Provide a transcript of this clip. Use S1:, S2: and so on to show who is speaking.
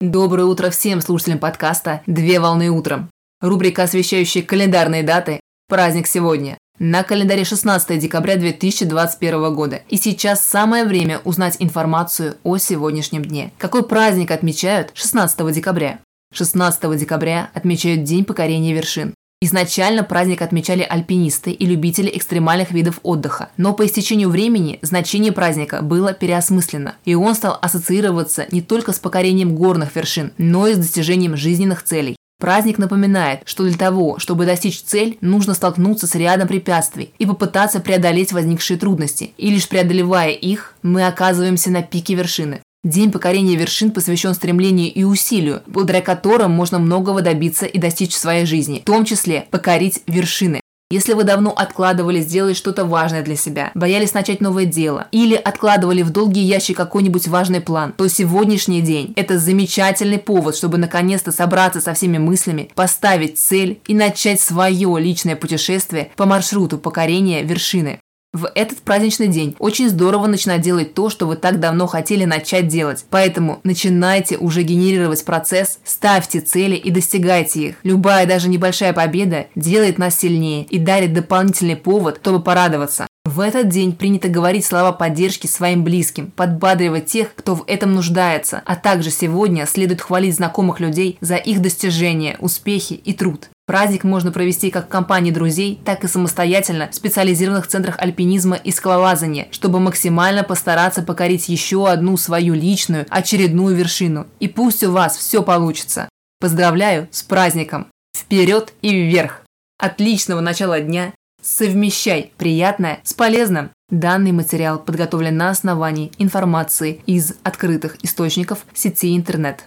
S1: Доброе утро всем слушателям подкаста «Две волны утром». Рубрика, освещающая календарные даты. Праздник сегодня. На календаре 16 декабря 2021 года. И сейчас самое время узнать информацию о сегодняшнем дне. Какой праздник отмечают 16 декабря? 16 декабря отмечают День покорения вершин. Изначально праздник отмечали альпинисты и любители экстремальных видов отдыха, но по истечению времени значение праздника было переосмыслено, и он стал ассоциироваться не только с покорением горных вершин, но и с достижением жизненных целей. Праздник напоминает, что для того, чтобы достичь цель, нужно столкнуться с рядом препятствий и попытаться преодолеть возникшие трудности. И лишь преодолевая их, мы оказываемся на пике вершины. День покорения вершин посвящен стремлению и усилию, благодаря которым можно многого добиться и достичь в своей жизни, в том числе покорить вершины. Если вы давно откладывали сделать что-то важное для себя, боялись начать новое дело или откладывали в долгий ящик какой-нибудь важный план, то сегодняшний день – это замечательный повод, чтобы наконец-то собраться со всеми мыслями, поставить цель и начать свое личное путешествие по маршруту покорения вершины. В этот праздничный день очень здорово начинать делать то, что вы так давно хотели начать делать. Поэтому начинайте уже генерировать процесс, ставьте цели и достигайте их. Любая даже небольшая победа делает нас сильнее и дарит дополнительный повод, чтобы порадоваться. В этот день принято говорить слова поддержки своим близким, подбадривать тех, кто в этом нуждается, а также сегодня следует хвалить знакомых людей за их достижения, успехи и труд. Праздник можно провести как в компании друзей, так и самостоятельно в специализированных центрах альпинизма и скалолазания, чтобы максимально постараться покорить еще одну свою личную, очередную вершину. И пусть у вас все получится. Поздравляю с праздником! Вперед и вверх! Отличного начала дня! Совмещай приятное с полезным! Данный материал подготовлен на основании информации из открытых источников сети интернет.